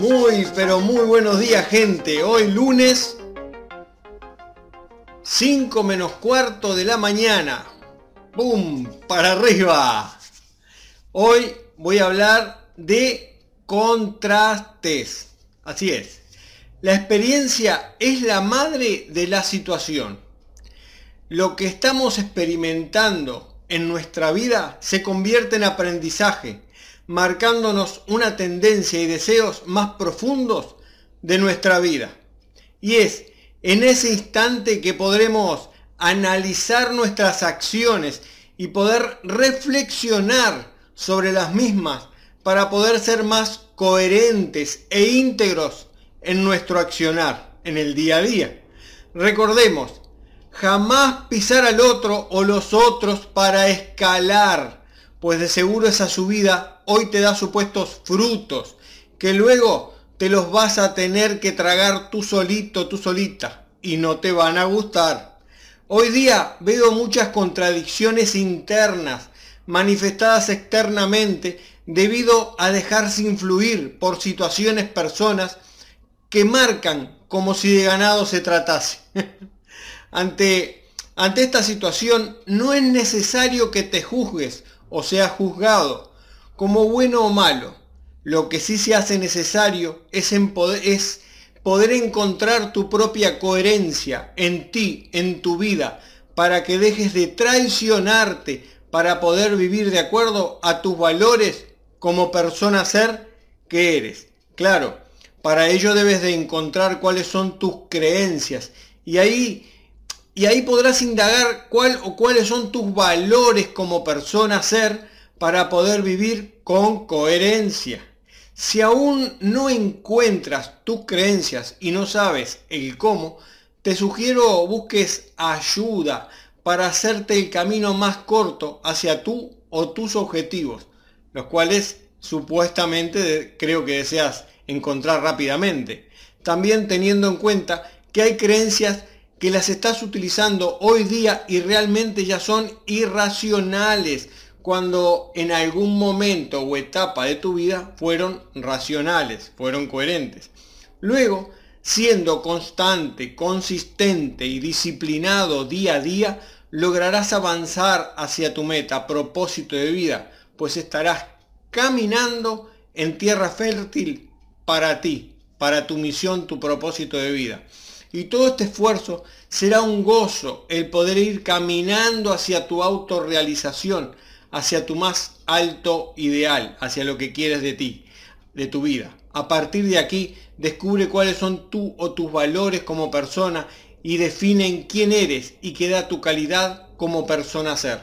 Muy, pero muy buenos días gente. Hoy lunes 5 menos cuarto de la mañana. ¡Bum! Para arriba. Hoy voy a hablar de contrastes. Así es. La experiencia es la madre de la situación. Lo que estamos experimentando en nuestra vida se convierte en aprendizaje marcándonos una tendencia y deseos más profundos de nuestra vida. Y es en ese instante que podremos analizar nuestras acciones y poder reflexionar sobre las mismas para poder ser más coherentes e íntegros en nuestro accionar en el día a día. Recordemos, jamás pisar al otro o los otros para escalar pues de seguro esa subida hoy te da supuestos frutos, que luego te los vas a tener que tragar tú solito, tú solita, y no te van a gustar. Hoy día veo muchas contradicciones internas manifestadas externamente debido a dejarse influir por situaciones, personas que marcan como si de ganado se tratase. ante, ante esta situación no es necesario que te juzgues o sea juzgado como bueno o malo. Lo que sí se hace necesario es, poder, es poder encontrar tu propia coherencia en ti, en tu vida, para que dejes de traicionarte, para poder vivir de acuerdo a tus valores como persona ser que eres. Claro, para ello debes de encontrar cuáles son tus creencias y ahí y ahí podrás indagar cuál o cuáles son tus valores como persona ser para poder vivir con coherencia. Si aún no encuentras tus creencias y no sabes el cómo, te sugiero busques ayuda para hacerte el camino más corto hacia tú o tus objetivos, los cuales supuestamente creo que deseas encontrar rápidamente. También teniendo en cuenta que hay creencias que las estás utilizando hoy día y realmente ya son irracionales cuando en algún momento o etapa de tu vida fueron racionales, fueron coherentes. Luego, siendo constante, consistente y disciplinado día a día, lograrás avanzar hacia tu meta, propósito de vida, pues estarás caminando en tierra fértil para ti, para tu misión, tu propósito de vida. Y todo este esfuerzo será un gozo el poder ir caminando hacia tu autorrealización, hacia tu más alto ideal, hacia lo que quieres de ti, de tu vida. A partir de aquí, descubre cuáles son tú o tus valores como persona y definen quién eres y qué da tu calidad como persona ser.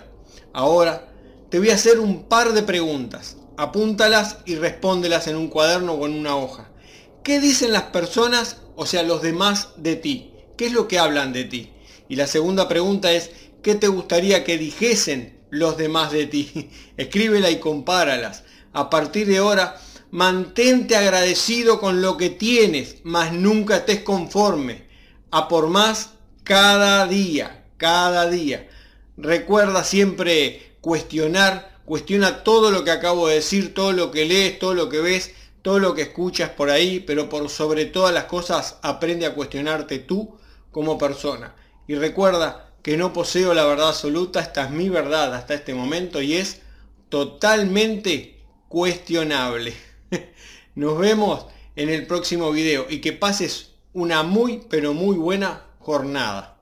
Ahora, te voy a hacer un par de preguntas. Apúntalas y respóndelas en un cuaderno o en una hoja. ¿Qué dicen las personas o sea, los demás de ti. ¿Qué es lo que hablan de ti? Y la segunda pregunta es, ¿qué te gustaría que dijesen los demás de ti? Escríbela y compáralas. A partir de ahora, mantente agradecido con lo que tienes, mas nunca estés conforme. A por más cada día, cada día. Recuerda siempre cuestionar, cuestiona todo lo que acabo de decir, todo lo que lees, todo lo que ves todo lo que escuchas por ahí, pero por sobre todas las cosas aprende a cuestionarte tú como persona. Y recuerda que no poseo la verdad absoluta, esta es mi verdad hasta este momento y es totalmente cuestionable. Nos vemos en el próximo video y que pases una muy pero muy buena jornada.